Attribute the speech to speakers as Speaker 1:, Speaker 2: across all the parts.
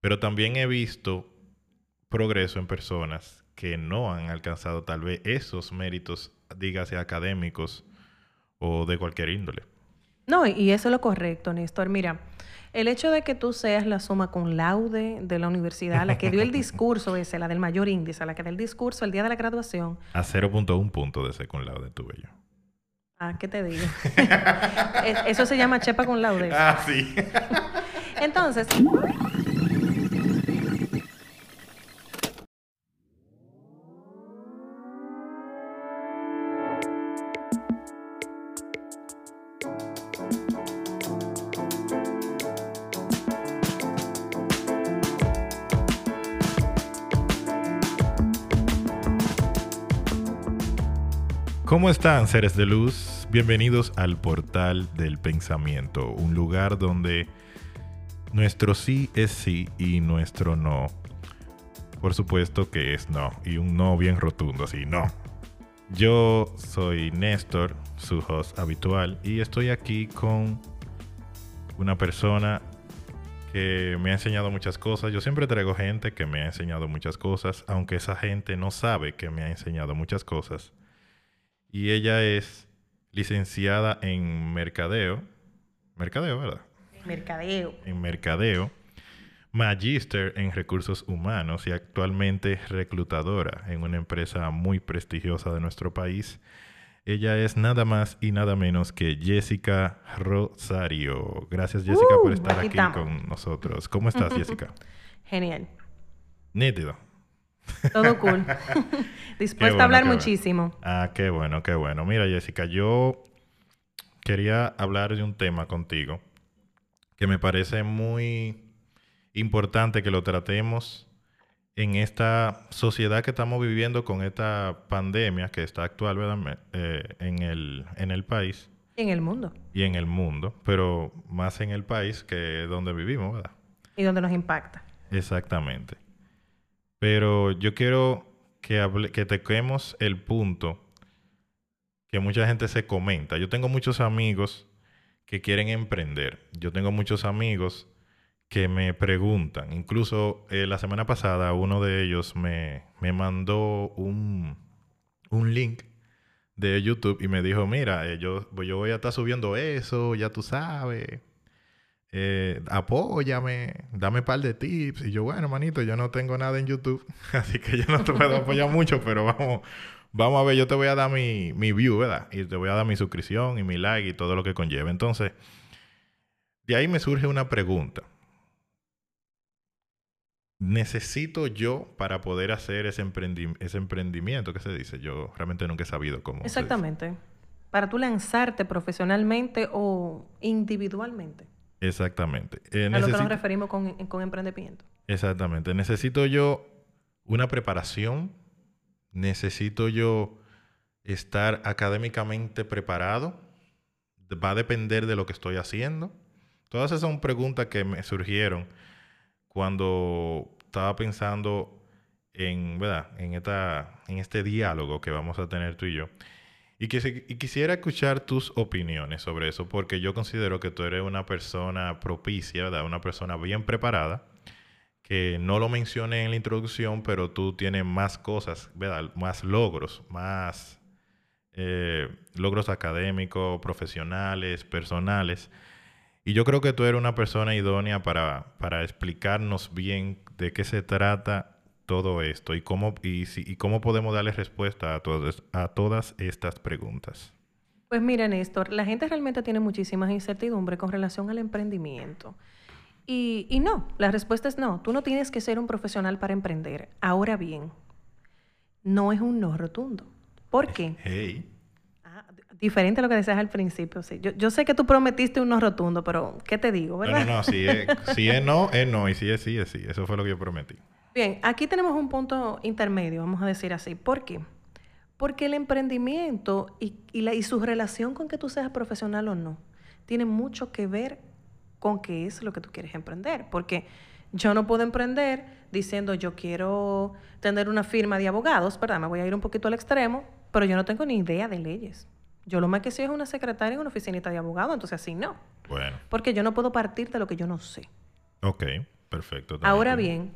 Speaker 1: Pero también he visto progreso en personas que no han alcanzado tal vez esos méritos, dígase académicos o de cualquier índole.
Speaker 2: No, y eso es lo correcto, Néstor. Mira, el hecho de que tú seas la suma con laude de la universidad, la que dio el discurso ese, la del mayor índice, la que dio el discurso el día de la graduación.
Speaker 1: A 0.1 punto de ese con laude tuve yo.
Speaker 2: Ah, ¿qué te digo? eso se llama chepa con laude.
Speaker 1: Ah, sí.
Speaker 2: Entonces,
Speaker 1: ¿Cómo están seres de luz? Bienvenidos al portal del pensamiento, un lugar donde nuestro sí es sí y nuestro no, por supuesto que es no, y un no bien rotundo, así, no. Yo soy Néstor, su host habitual, y estoy aquí con una persona que me ha enseñado muchas cosas. Yo siempre traigo gente que me ha enseñado muchas cosas, aunque esa gente no sabe que me ha enseñado muchas cosas y ella es licenciada en mercadeo. Mercadeo, ¿verdad?
Speaker 2: Mercadeo.
Speaker 1: En mercadeo. Magíster en recursos humanos y actualmente reclutadora en una empresa muy prestigiosa de nuestro país. Ella es nada más y nada menos que Jessica Rosario. Gracias Jessica por uh, estar aquí, aquí con nosotros. ¿Cómo estás Jessica?
Speaker 2: Genial.
Speaker 1: Nítido.
Speaker 2: Todo cool. Dispuesta a hablar muchísimo.
Speaker 1: Ah, qué bueno, qué bueno. Mira, Jessica, yo quería hablar de un tema contigo que me parece muy importante que lo tratemos en esta sociedad que estamos viviendo con esta pandemia que está actual ¿verdad? Eh, en, el, en el país.
Speaker 2: Y en el mundo.
Speaker 1: Y en el mundo, pero más en el país que donde vivimos, ¿verdad?
Speaker 2: Y donde nos impacta.
Speaker 1: Exactamente. Pero yo quiero que, hable, que el punto que mucha gente se comenta. Yo tengo muchos amigos que quieren emprender. Yo tengo muchos amigos que me preguntan. Incluso eh, la semana pasada uno de ellos me, me mandó un, un, link de YouTube y me dijo, mira, eh, yo, yo voy a estar subiendo eso, ya tú sabes eh, apóyame, dame un par de tips. Y yo, bueno, manito, yo no tengo nada en YouTube, así que yo no te puedo apoyar mucho, pero vamos, vamos a ver, yo te voy a dar mi, mi view, ¿verdad? Y te voy a dar mi suscripción y mi like y todo lo que conlleva. Entonces, de ahí me surge una pregunta. ¿Necesito yo para poder hacer ese, ese emprendimiento que se dice? Yo realmente nunca he sabido cómo.
Speaker 2: Exactamente. Para tú lanzarte profesionalmente o individualmente.
Speaker 1: Exactamente.
Speaker 2: Eh, a lo que nos referimos con, con emprendimiento.
Speaker 1: Exactamente. Necesito yo una preparación. Necesito yo estar académicamente preparado. Va a depender de lo que estoy haciendo. Todas esas son preguntas que me surgieron cuando estaba pensando en, ¿verdad? En, esta, en este diálogo que vamos a tener tú y yo. Y, quisiera escuchar tus opiniones sobre eso, porque yo considero que tú eres una persona propicia, ¿verdad? Una persona bien preparada, que no lo mencioné en la introducción, pero tú tienes más cosas, ¿verdad? Más logros, más eh, logros académicos, profesionales, personales. Y yo creo que tú eres una persona idónea para, para explicarnos bien de qué se trata todo esto y cómo, y, y cómo podemos darle respuesta a, todas a todas estas preguntas?
Speaker 2: Pues mira, Néstor, la gente realmente tiene muchísimas incertidumbres con relación al emprendimiento. Y, y, no, la respuesta es no. Tú no tienes que ser un profesional para emprender. Ahora bien, no es un no rotundo. ¿Por qué?
Speaker 1: Hey.
Speaker 2: Ah, diferente a lo que decías al principio. Sí. Yo, yo, sé que tú prometiste un no rotundo, pero ¿qué te digo, verdad?
Speaker 1: No, no, no. Si es, si es no, es no. Y si es sí, es sí. Eso fue lo que yo prometí.
Speaker 2: Bien, aquí tenemos un punto intermedio, vamos a decir así. ¿Por qué? Porque el emprendimiento y, la, y su relación con que tú seas profesional o no tiene mucho que ver con qué es lo que tú quieres emprender. Porque yo no puedo emprender diciendo yo quiero tener una firma de abogados, ¿verdad? Me voy a ir un poquito al extremo, pero yo no tengo ni idea de leyes. Yo lo más que soy es una secretaria en una oficinita de abogado, entonces así no.
Speaker 1: Bueno.
Speaker 2: Porque yo no puedo partir de lo que yo no sé.
Speaker 1: Ok. Perfecto.
Speaker 2: Ahora bien,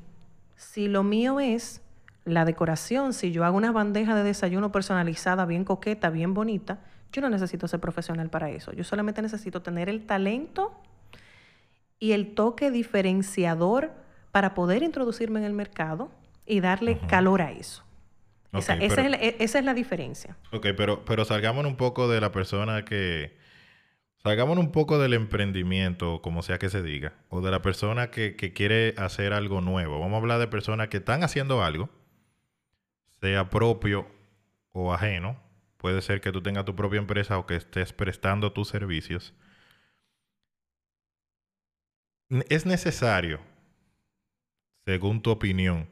Speaker 2: si lo mío es la decoración, si yo hago una bandeja de desayuno personalizada, bien coqueta, bien bonita, yo no necesito ser profesional para eso. Yo solamente necesito tener el talento y el toque diferenciador para poder introducirme en el mercado y darle calor a eso. esa, es la, e, esa, es la, diferencia.
Speaker 1: Ok, pero, pero salgamos un poco de la persona que... Salgamos un poco del emprendimiento, como sea que se diga, o de la persona que, quiere hacer algo nuevo. Vamos a hablar de personas que están haciendo algo, sea propio o ajeno. Puede ser que tú tengas tu propia empresa o que estés prestando tus servicios. Es necesario, según tu opinión,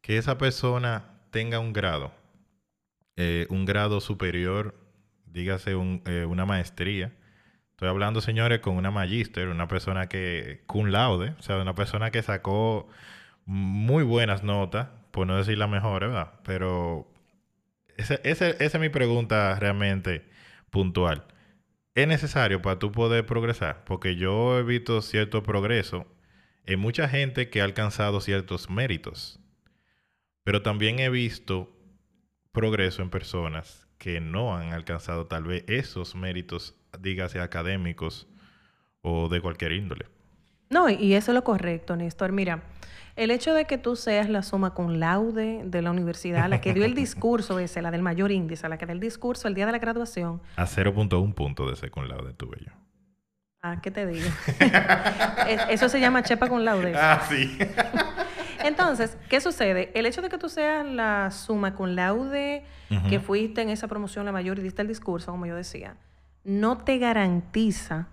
Speaker 1: que esa persona tenga un grado, eh, un grado superior, dígase eh, una maestría. Estoy hablando, señores, con una magíster, una persona que, cum laude, o sea, una persona que sacó muy buenas notas, por no decir la mejor, ¿verdad? Pero esa es mi pregunta realmente puntual. ¿Es necesario para tú poder progresar? Porque yo he visto cierto progreso en mucha gente que ha alcanzado ciertos méritos. Pero también he visto progreso en personas que no han alcanzado tal vez esos méritos, dígase académicos o de cualquier índole.
Speaker 2: No, y eso es lo correcto, Néstor. Mira, el hecho de que tú seas la suma con laude de la universidad, la que dio el discurso ese, la del mayor índice, la que dio el discurso el día de la graduación.
Speaker 1: A 0.1 punto de ese con laude tuve yo.
Speaker 2: Ah, ¿qué te digo? eso se llama chepa con laude.
Speaker 1: Ah, sí.
Speaker 2: Entonces, ¿qué sucede? El hecho de que tú seas la suma con laude, que fuiste en esa promoción la mayor y diste el discurso, como yo decía, no te garantiza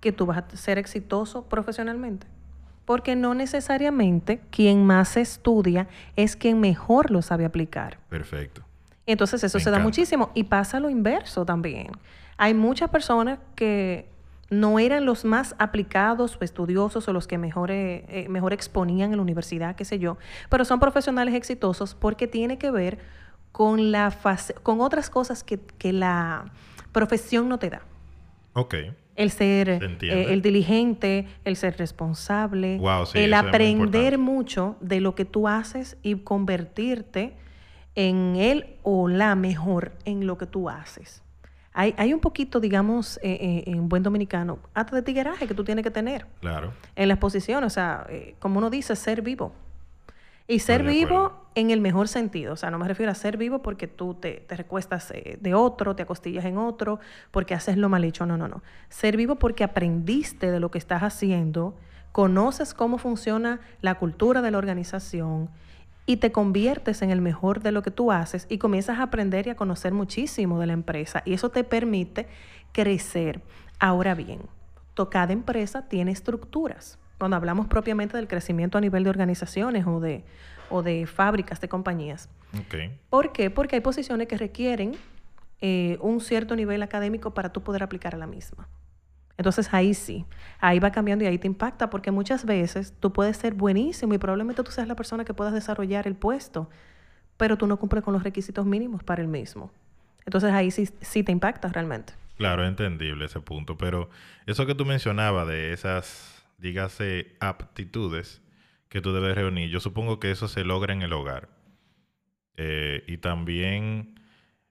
Speaker 2: que tú vas a ser exitoso profesionalmente. Porque no necesariamente quien más estudia es quien mejor lo sabe aplicar.
Speaker 1: Perfecto.
Speaker 2: Entonces eso se da muchísimo. Y pasa lo inverso también. Hay muchas personas que no eran los más aplicados o estudiosos o los que mejor, eh, mejor exponían en la universidad, qué sé yo, pero son profesionales exitosos porque tiene que ver con, la con otras cosas que, la profesión no te da.
Speaker 1: Ok.
Speaker 2: El ser eh, el diligente, el ser responsable, el aprender mucho de lo que tú haces y convertirte en él o la mejor en lo que tú haces. Hay, hay un poquito, digamos, eh, eh, en buen dominicano, hasta de tigueraje que tú tienes que tener.
Speaker 1: Claro.
Speaker 2: En la exposición, o sea, eh, como uno dice, ser vivo. Y ser vivo en el mejor sentido. O sea, no me refiero a ser vivo porque tú te, te recuestas de otro, te acostillas en otro, porque haces lo mal hecho. No, no, no. Ser vivo porque aprendiste de lo que estás haciendo, conoces cómo funciona la cultura de la organización y te conviertes en el mejor de lo que tú haces y comienzas a aprender y a conocer muchísimo de la empresa y eso te permite crecer. Ahora bien, cada empresa tiene estructuras. Cuando hablamos propiamente del crecimiento a nivel de organizaciones o de, o de fábricas, de compañías. ¿Por qué? Porque hay posiciones que requieren eh, un cierto nivel académico para tú poder aplicar a la misma. Entonces ahí sí, ahí va cambiando y ahí te impacta porque muchas veces tú puedes ser buenísimo y probablemente tú seas la persona que puedas desarrollar el puesto, pero tú no cumples con los requisitos mínimos para el mismo. Entonces ahí sí, sí te impacta realmente.
Speaker 1: Claro, es entendible ese punto, pero eso que tú mencionabas de esas, dígase, aptitudes que tú debes reunir, yo supongo que eso se logra en el hogar. Eh, y también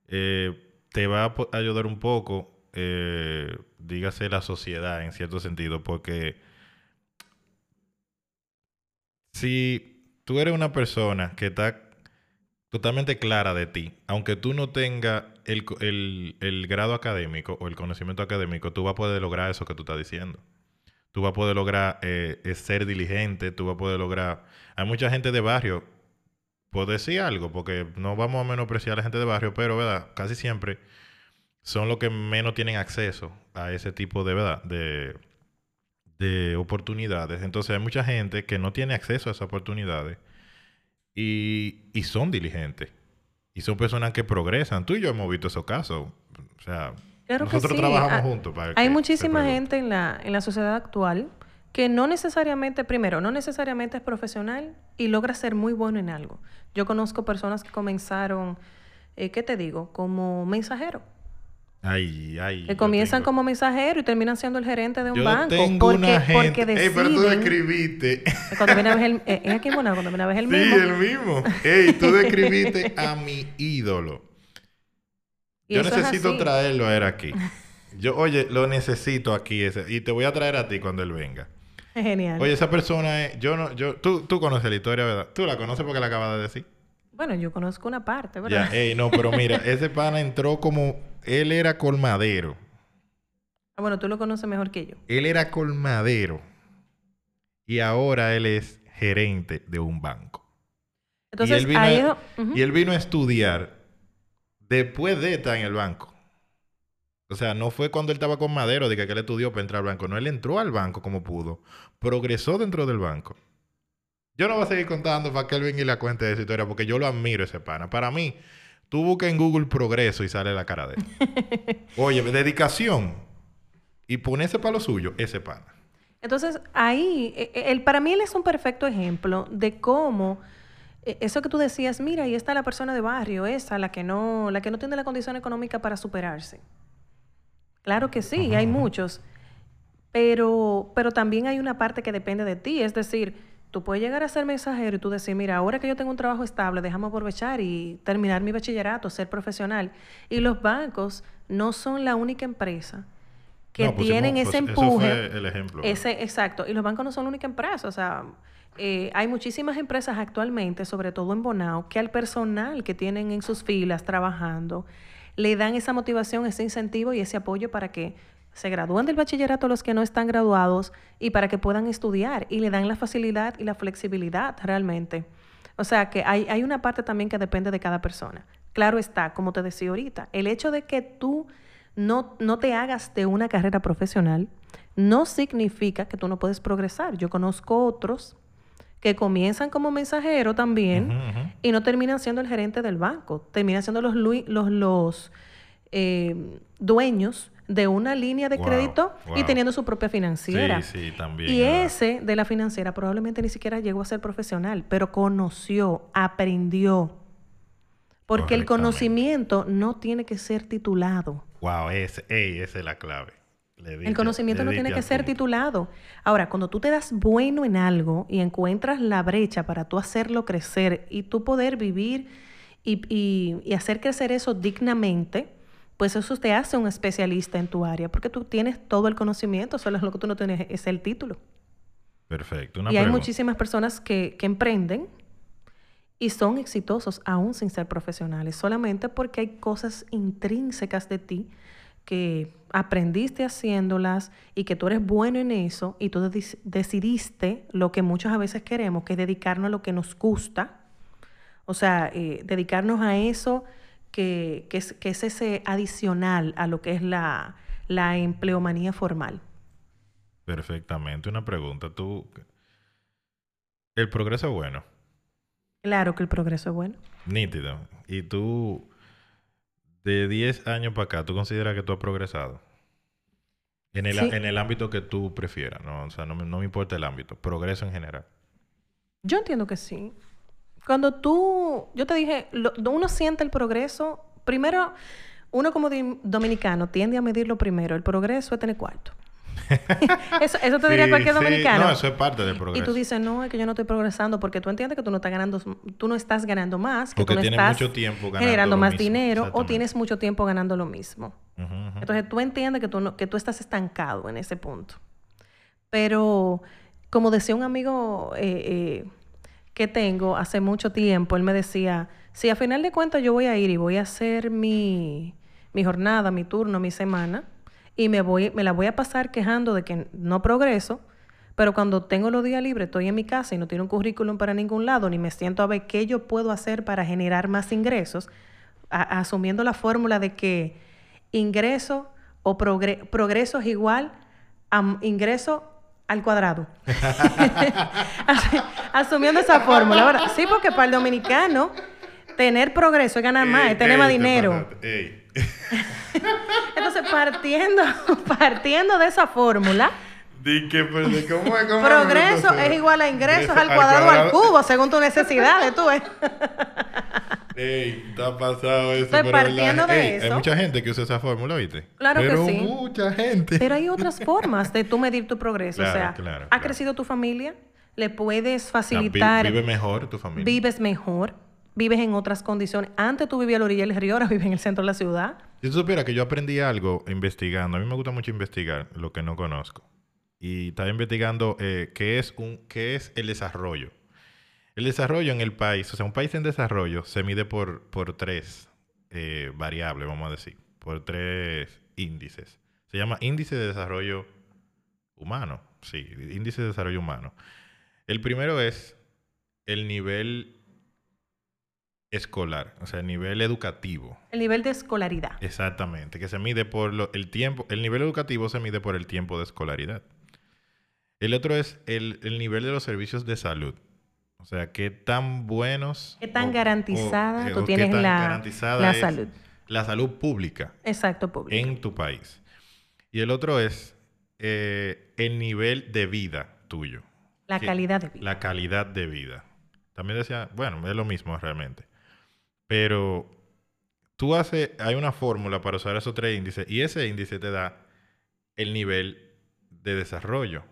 Speaker 1: eh, te va a ayudar un poco eh, dígase la sociedad en cierto sentido, porque si tú eres una persona que está totalmente clara de ti, aunque tú no tengas el, grado académico o el conocimiento académico, tú vas a poder lograr eso que tú estás diciendo. Tú vas a poder lograr eh, ser diligente, tú vas a poder lograr... Hay mucha gente de barrio, puedo decir algo, porque no vamos a menospreciar a la gente de barrio, pero ¿verdad? casi siempre son los que menos tienen acceso a ese tipo de, ¿verdad? de, de oportunidades. Entonces hay mucha gente que no tiene acceso a esas oportunidades y, y son diligentes. Y son personas que progresan. Tú y yo hemos visto esos casos. O sea, nosotros trabajamos ah, juntos.
Speaker 2: hay muchísima gente en la, en la sociedad actual que no necesariamente, primero, no necesariamente es profesional y logra ser muy bueno en algo. Yo conozco personas que comenzaron, eh, ¿qué te digo? Como mensajero
Speaker 1: Ay, ay.
Speaker 2: Que comienzan
Speaker 1: tengo-
Speaker 2: como mensajero y terminan siendo el gerente de un
Speaker 1: Yo
Speaker 2: banco.
Speaker 1: tengo
Speaker 2: porque,
Speaker 1: una gente.
Speaker 2: porque
Speaker 1: Ey, pero tú
Speaker 2: deciden-
Speaker 1: describiste.
Speaker 2: Cuando viene a ver el, eh, es aquí en cuando viene a ver el
Speaker 1: sí,
Speaker 2: mismo.
Speaker 1: el mismo. Ey, tú describiste a mi ídolo. Yo necesito traerlo a él aquí. Yo, oye, lo necesito aquí ese, y te voy a traer a ti cuando él venga.
Speaker 2: Es genial.
Speaker 1: Oye, esa persona es, yo no, yo, tú, tú conoces la historia, ¿verdad? Tú la conoces porque la acabas de decir.
Speaker 2: Bueno, yo conozco una parte,
Speaker 1: Ya,
Speaker 2: ¿verdad?
Speaker 1: ey, no, pero mira, ese pana entró como, él era colmadero.
Speaker 2: Ah, bueno, tú lo conoces mejor que yo.
Speaker 1: Él era colmadero. Y ahora él es gerente de un banco.
Speaker 2: Entonces,
Speaker 1: y él vino,
Speaker 2: ahí
Speaker 1: a, y él vino a estudiar después de estar en el banco. O sea, no fue cuando él estaba con Madero de que él estudió para entrar al banco. No, él entró al banco como pudo. Progresó dentro del banco. Yo no voy a seguir contando para que él venga y la cuente de esa historia porque yo lo admiro ese pana. Para mí, tú buscas en Google progreso y sale la cara de él. Oye, dedicación y ponerse para lo suyo, ese pana.
Speaker 2: Entonces, ahí, eh, eh, el, para mí él es un perfecto ejemplo de cómo eso que tú decías, mira, ahí está la persona de barrio, esa, la que no, la que no tiene la condición económica para superarse. Claro que sí, hay muchos. Pero, pero también hay una parte que depende de ti. Es decir, tú puedes llegar a ser mensajero y tú decir, mira, ahora que yo tengo un trabajo estable, déjame aprovechar y terminar mi bachillerato, ser profesional. Y los bancos no son la única empresa que
Speaker 1: No, pusimos-
Speaker 2: tienen
Speaker 1: pues,
Speaker 2: ese
Speaker 1: eso
Speaker 2: empuje.
Speaker 1: fue el ejemplo.
Speaker 2: Ese, exacto. Y los bancos no son la única empresa. O sea, eh, hay muchísimas empresas actualmente, sobre todo en Bonao, que al personal que tienen en sus filas trabajando, le dan esa motivación, ese incentivo y ese apoyo para que se gradúen del bachillerato los que no están graduados y para que puedan estudiar. Y le dan la facilidad y la flexibilidad realmente. O sea que hay, hay una parte también que depende de cada persona. Claro está, como te decía ahorita, el hecho de que tú no, no te hagas de una carrera profesional no significa que tú no puedes progresar. Yo conozco otros que comienzan como mensajero también y no terminan siendo el gerente del banco, terminan siendo los, los, los eh, dueños de una línea de
Speaker 1: Wow,
Speaker 2: crédito y teniendo su propia financiera.
Speaker 1: Sí, sí, también.
Speaker 2: Y ese de la financiera probablemente ni siquiera llegó a ser profesional, pero conoció, aprendió. Porque el conocimiento no tiene que ser titulado.
Speaker 1: Wow, ese, ey, esa es la clave.
Speaker 2: El conocimiento no tiene que ser titulado. Ahora, cuando tú te das bueno en algo y encuentras la brecha para tú hacerlo crecer y tú poder vivir y, y- y hacer crecer eso dignamente, pues eso te hace un especialista en tu área, porque tú tienes todo el conocimiento, solo lo que tú no tienes es el título.
Speaker 1: Perfecto. Una
Speaker 2: y hay
Speaker 1: pregunta.
Speaker 2: muchísimas personas que, que emprenden y son exitosos aún sin ser profesionales, solamente porque hay cosas intrínsecas de ti que aprendiste haciéndolas y que tú eres bueno en eso y tú dec- decidiste lo que muchos a veces queremos, que es dedicarnos a lo que nos gusta, o sea, eh, dedicarnos a eso que, que es, que es ese adicional a lo que es la, la empleomanía formal.
Speaker 1: Perfectamente. Una pregunta. Tú. El progreso es bueno.
Speaker 2: Claro que el progreso es bueno.
Speaker 1: Nítido. Y tú, de 10 años para acá, ¿tú consideras que tú has progresado? En el,
Speaker 2: Sí.
Speaker 1: en el ámbito que tú prefieras, ¿no? O sea, no me, no me importa el ámbito. Progreso en general.
Speaker 2: Yo entiendo que sí. Cuando tú, yo te dije, lo- uno siente el progreso, primero, uno como dominicano tiende a medirlo primero, el progreso es tener cuarto. eso, eso te diría cualquier
Speaker 1: sí.
Speaker 2: dominicano.
Speaker 1: No, eso es parte del
Speaker 2: y
Speaker 1: progreso.
Speaker 2: tú dices, no, es que yo no estoy progresando porque tú entiendes que tú no estás ganando, tú no estás ganando más, que
Speaker 1: Porque
Speaker 2: tú no estás
Speaker 1: mucho tiempo ganando
Speaker 2: generando más
Speaker 1: mismo.
Speaker 2: dinero o tienes mucho tiempo ganando lo mismo. Entonces tú entiendes que tú, no- que tú estás estancado en ese punto. Pero como decía un amigo eh, eh, que tengo hace mucho tiempo, él me decía, si a final de cuentas yo voy a ir y voy a hacer mi, mi jornada, mi turno, mi semana, y me, voy, me la voy a pasar quejando de que no progreso, pero cuando tengo los días libres, estoy en mi casa y no tengo un currículum para ningún lado, ni me siento a ver qué yo puedo hacer para generar más ingresos, a- asumiendo la fórmula de que ingreso o progre- progreso es igual a ingreso al cuadrado. Asu- Asumiendo esa fórmula. Ahora, sí, porque para el dominicano, tener progreso es ganar más, es tener más
Speaker 1: ey,
Speaker 2: dinero.
Speaker 1: Ey.
Speaker 2: Entonces, partiendo, partiendo de esa fórmula,
Speaker 1: Di que, pero de cómo es, cómo es,
Speaker 2: progreso es igual a ingresos
Speaker 1: Ingreso
Speaker 2: al cuadrado al cubo, según tus necesidades, tú ves.
Speaker 1: Ey, está pasado eso. Pero
Speaker 2: partiendo
Speaker 1: la-
Speaker 2: de
Speaker 1: ey, Hay
Speaker 2: eso-
Speaker 1: mucha gente que usa esa fórmula, ¿viste?
Speaker 2: Claro que sí.
Speaker 1: mucha gente.
Speaker 2: Pero hay otras formas de tú medir tu progreso.
Speaker 1: Claro,
Speaker 2: o sea,
Speaker 1: claro,
Speaker 2: ha
Speaker 1: claro.
Speaker 2: crecido tu familia, le puedes facilitar,
Speaker 1: vive mejor tu familia.
Speaker 2: vives mejor, vives en otras condiciones. Antes tú vivías a la orilla del río, ahora vives en el centro de la ciudad.
Speaker 1: Si tú supieras que yo aprendí algo investigando, a mí me gusta mucho investigar lo que no conozco. Y estaba investigando eh, qué, es un, qué es el desarrollo. El desarrollo en el país, o sea, un país en desarrollo se mide por, por tres eh, variables, vamos a decir, por tres índices. Se llama índice de desarrollo humano, sí, índice de desarrollo humano. El primero es el nivel escolar, o sea, el nivel educativo.
Speaker 2: El nivel de escolaridad.
Speaker 1: Exactamente, que se mide por lo- el tiempo, el nivel educativo se mide por el tiempo de escolaridad. El otro es el, el nivel de los servicios de salud. O sea, qué tan buenos...
Speaker 2: ¿Qué tan
Speaker 1: o-
Speaker 2: garantizada
Speaker 1: o-
Speaker 2: tú
Speaker 1: qué
Speaker 2: tienes
Speaker 1: tan
Speaker 2: la-
Speaker 1: garantizada
Speaker 2: la salud?
Speaker 1: La salud pública
Speaker 2: Exacto, público.
Speaker 1: en tu país. Y el otro es eh, el nivel de vida tuyo.
Speaker 2: La
Speaker 1: que-
Speaker 2: calidad de vida.
Speaker 1: La calidad de vida. También decía, bueno, es lo mismo realmente. Pero tú haces, hay una fórmula para usar esos tres índices y ese índice te da el nivel de desarrollo.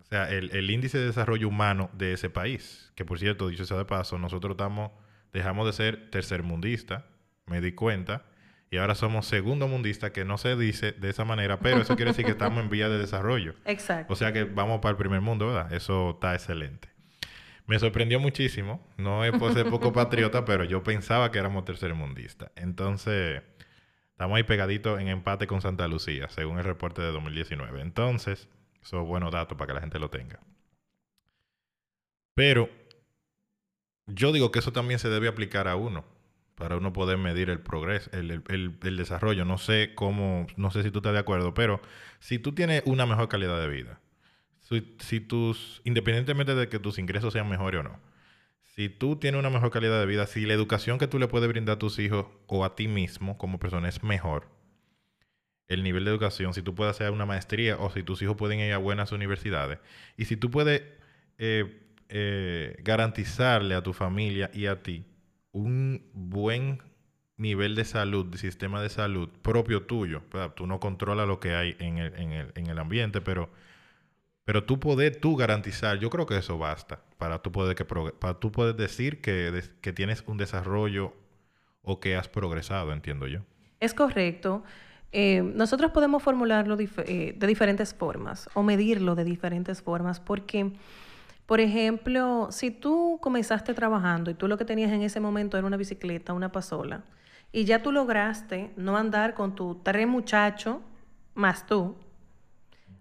Speaker 1: O sea, el, el índice de desarrollo humano de ese país. Que por cierto, dicho sea de paso, nosotros estamos, dejamos de ser tercermundista, me di cuenta, y ahora somos segundo mundista, que no se dice de esa manera, pero eso quiere decir que estamos en vía de desarrollo.
Speaker 2: Exacto.
Speaker 1: O sea que vamos para el primer mundo, ¿verdad? Eso está excelente. Me sorprendió muchísimo. No es por ser poco patriota, pero yo pensaba que éramos tercermundistas. Entonces, estamos ahí pegaditos en empate con Santa Lucía, según el reporte de 2019. Entonces, son buenos datos para que la gente lo tenga. Pero, yo digo que eso también se debe aplicar a uno, para uno poder medir el progreso, el, el- el- el desarrollo. No sé cómo, no sé si tú estás de acuerdo, pero si tú tienes una mejor calidad de vida, si, tus, independientemente de que tus ingresos sean mejores o no, si tú tienes una mejor calidad de vida, si la educación que tú le puedes brindar a tus hijos o a ti mismo como persona es mejor, el nivel de educación, si tú puedes hacer una maestría o si tus hijos pueden ir a buenas universidades, y si tú puedes eh, eh, garantizarle a tu familia y a ti un buen nivel de salud, de sistema de salud propio tuyo, ¿verdad? tú no controlas lo que hay en el, en el, en el ambiente, pero pero tú poder tú garantizar, yo creo que eso basta para tú poder, que para tú poder decir que, que tienes un desarrollo o que has progresado, entiendo yo.
Speaker 2: Es correcto. Eh, nosotros podemos formularlo eh, de diferentes formas o medirlo de diferentes formas porque, por ejemplo, si tú comenzaste trabajando y tú lo que tenías en ese momento era una bicicleta, una pasola, y ya tú lograste no andar con tus tres muchachos más tú,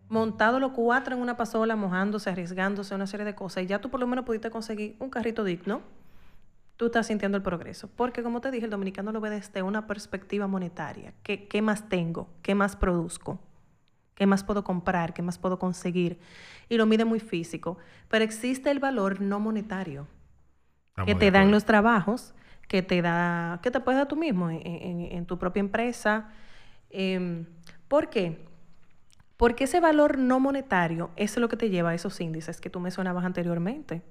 Speaker 2: montado los cuatro en una pasola, mojándose, arriesgándose, una serie de cosas, y ya tú por lo menos pudiste conseguir un carrito digno, tú estás sintiendo el progreso. Porque como te dije, el dominicano lo ve desde una perspectiva monetaria. ¿Qué, qué más tengo? ¿Qué más produzco? ¿Qué más puedo comprar? ¿Qué más puedo conseguir? Y lo mide muy físico. Pero existe el valor no monetario
Speaker 1: Estamos
Speaker 2: que te dan los trabajos, que te da, que te puedes dar tú mismo en, en- en tu propia empresa. Em, ¿Por qué? Porque ese valor no monetario es lo que te lleva a esos índices que tú mencionabas anteriormente.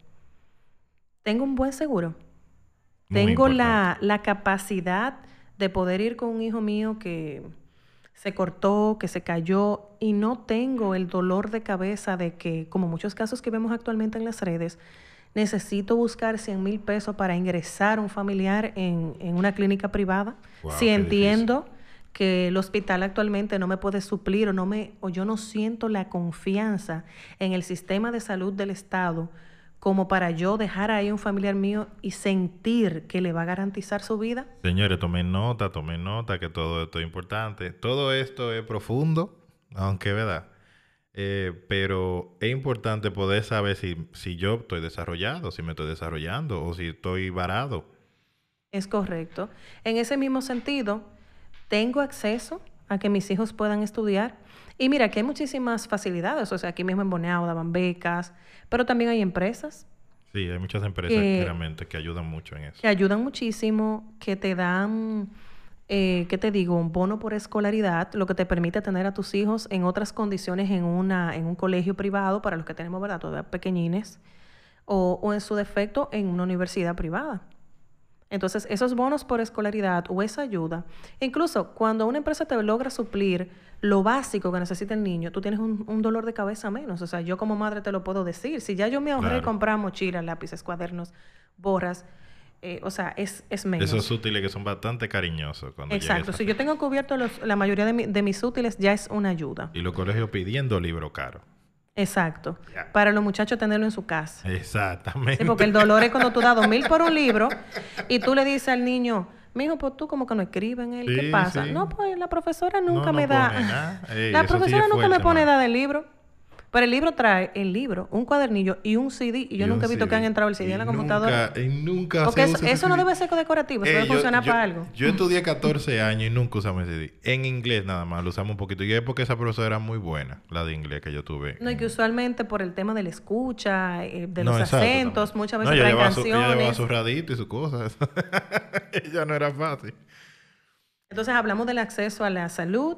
Speaker 2: Tengo un buen seguro.
Speaker 1: Muy
Speaker 2: Tengo la, la capacidad de poder ir con un hijo mío que se cortó, que se cayó y no tengo el dolor de cabeza de que, como muchos casos que vemos actualmente en las redes, necesito buscar 100 mil pesos para ingresar a un familiar en, en una clínica privada.
Speaker 1: Wow,
Speaker 2: si entiendo que el hospital actualmente no me puede suplir o, no me, o yo no siento la confianza en el sistema de salud del Estado como para yo dejar ahí un familiar mío y sentir que le va a garantizar su vida.
Speaker 1: Señores, tomen nota, tomen nota que todo esto es importante. Todo esto es profundo, aunque verdad. Eh, pero es importante poder saber si, si yo estoy desarrollado, si me estoy desarrollando o si estoy varado.
Speaker 2: Es correcto. En ese mismo sentido, tengo acceso a que mis hijos puedan estudiar. Y mira, que hay muchísimas facilidades. O sea, aquí mismo en Bonao daban becas, pero también hay empresas
Speaker 1: Sí, hay muchas empresas
Speaker 2: Que-
Speaker 1: realmente que ayudan mucho en eso.
Speaker 2: que ayudan muchísimo, que te dan, eh, ¿qué te digo? Un bono por escolaridad, lo que te permite tener a tus hijos en otras condiciones en, una, en un colegio privado, para los que tenemos, ¿verdad? Todavía pequeñines, o, o en su defecto en una universidad privada. Entonces, esos bonos por escolaridad o esa ayuda, incluso cuando una empresa te logra suplir lo básico que necesita el niño, tú tienes un, un dolor de cabeza menos. O sea, yo como madre te lo puedo decir. Si ya yo me ahorré
Speaker 1: Claro.
Speaker 2: comprar mochilas, lápices, cuadernos, borras, eh, o sea, es, es menos.
Speaker 1: Esos útiles que son bastante cariñosos cuando
Speaker 2: Exacto. Si yo tengo cubierto los- la mayoría de, mi- de mis útiles, ya es una ayuda.
Speaker 1: Y los colegios pidiendo libro caro.
Speaker 2: Exacto. Para los muchachos tenerlo en su casa.
Speaker 1: Exactamente.
Speaker 2: Sí, porque el dolor es cuando tú das dos mil por un libro y tú le dices al niño, mijo, pues tú como que no escribes en él, ¿qué pasa?
Speaker 1: sí.
Speaker 2: No, pues la profesora nunca
Speaker 1: no
Speaker 2: me da.
Speaker 1: pone nada. Ey,
Speaker 2: la profesora
Speaker 1: es
Speaker 2: nunca me pone edad del libro. Pero el libro trae el libro, un cuadernillo y un CD. Y yo
Speaker 1: Y
Speaker 2: nunca he visto que han entrado el CD en la
Speaker 1: Y
Speaker 2: computadora.
Speaker 1: Nunca, y nunca
Speaker 2: Porque
Speaker 1: se
Speaker 2: eso,
Speaker 1: usa
Speaker 2: eso no debe ser decorativo, eso
Speaker 1: Eh,
Speaker 2: debe
Speaker 1: yo-
Speaker 2: funcionar
Speaker 1: yo-
Speaker 2: para algo.
Speaker 1: Yo estudié 14 años y nunca usamos ese CD. En inglés nada más, lo usamos un poquito. Y es porque esa profesora era muy buena, la de inglés que yo tuve.
Speaker 2: No, y que usualmente por el tema de la escucha, eh, de
Speaker 1: No,
Speaker 2: los
Speaker 1: exacto,
Speaker 2: acentos,
Speaker 1: también.
Speaker 2: muchas
Speaker 1: No,
Speaker 2: veces
Speaker 1: ella
Speaker 2: traen
Speaker 1: llevaba su- ella llevaba
Speaker 2: canciones.
Speaker 1: su radito y sus cosas. ella no era fácil.
Speaker 2: Entonces hablamos del acceso a la salud,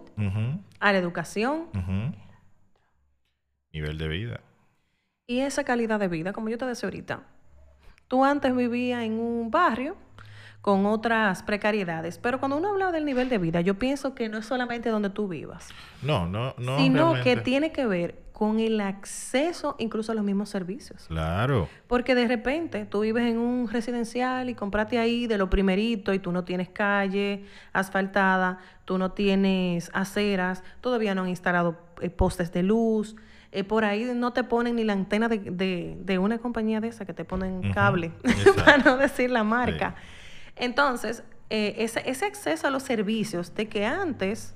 Speaker 2: a la educación.
Speaker 1: Nivel de vida.
Speaker 2: y esa calidad de vida, como yo te decía ahorita. Tú antes vivías en un barrio con otras precariedades, pero cuando uno habla del nivel de vida, yo pienso que no es solamente donde tú vivas,
Speaker 1: No, no, no.
Speaker 2: sino
Speaker 1: realmente.
Speaker 2: que tiene que ver con el acceso incluso a los mismos servicios.
Speaker 1: Claro.
Speaker 2: Porque de repente tú vives en un residencial y compraste ahí de lo primerito y tú no tienes calle asfaltada, tú no tienes aceras, todavía no han instalado eh, postes de luz, eh, por ahí no te ponen ni la antena de, de- de una compañía de esa que te ponen cable, para no decir la marca. Entonces, eh, ese, ese acceso a los servicios de que antes...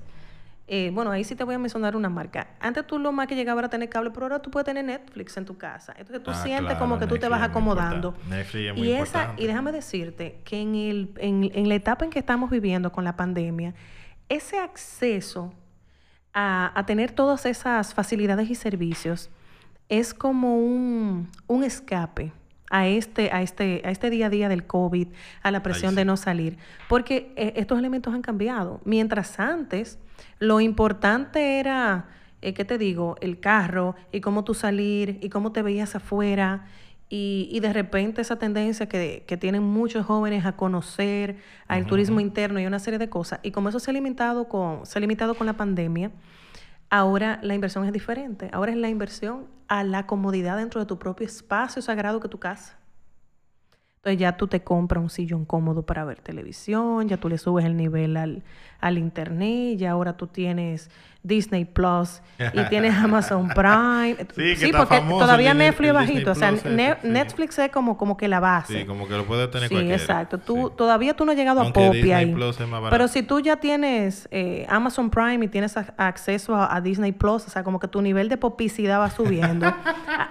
Speaker 2: Eh, bueno, ahí sí te voy a mencionar una marca. Antes tú lo más que llegaba era tener cable, pero ahora tú puedes tener Netflix en tu casa. Entonces tú
Speaker 1: Ah,
Speaker 2: sientes
Speaker 1: claro,
Speaker 2: como que tú te vas acomodando.
Speaker 1: importante. Netflix es muy
Speaker 2: y, esa, y déjame decirte que en, el, en, en la etapa en que estamos viviendo con la pandemia, ese acceso a, a tener todas esas facilidades y servicios es como un, un escape a este, a, este, a este día a día del COVID, a la presión
Speaker 1: sí.
Speaker 2: de no salir, porque eh, estos elementos han cambiado. Mientras antes lo importante era, eh, ¿qué te digo? El carro y cómo tú salir y cómo te veías afuera. Y, y de repente esa tendencia que, que tienen muchos jóvenes a conocer, al turismo interno y una serie de cosas. Y como eso se ha limitado con, se ha limitado con la pandemia, Ahora la inversión es diferente. Ahora es la inversión a la comodidad dentro de tu propio espacio sagrado que tu casa. Entonces ya tú te compras un sillón cómodo para ver televisión, ya tú le subes el nivel al, al internet, ya ahora tú tienes Disney Plus y tienes Amazon Prime.
Speaker 1: Sí,
Speaker 2: porque
Speaker 1: famoso
Speaker 2: todavía Netflix
Speaker 1: Disney
Speaker 2: bajito. o sea, Ne-
Speaker 1: sí.
Speaker 2: Netflix es como, como que la base.
Speaker 1: Sí, como que lo puede tener
Speaker 2: Sí,
Speaker 1: cualquiera.
Speaker 2: exacto. Tú,
Speaker 1: Sí.
Speaker 2: Todavía tú no has llegado
Speaker 1: Aunque
Speaker 2: a Poppy ahí.
Speaker 1: Plus es más barato.
Speaker 2: Pero si tú ya tienes eh, Amazon Prime y tienes a- acceso a, a Disney Plus, o sea, como que tu nivel de popicidad va subiendo.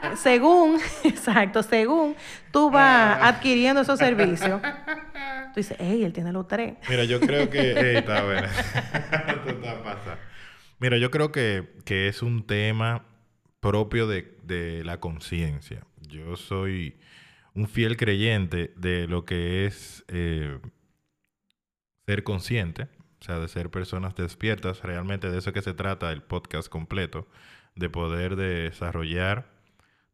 Speaker 2: Ah, según, exacto, según tú vas adquiriendo esos servicios, tú dices, hey, él tiene los tres.
Speaker 1: Mira, yo creo que... Ey, está bueno. Esto está pasado. Mira, yo creo que, que es un tema propio de, de la conciencia. Yo soy un fiel creyente de lo que es eh, ser consciente, o sea, de ser personas despiertas. Realmente de eso que se trata el podcast completo, de poder desarrollar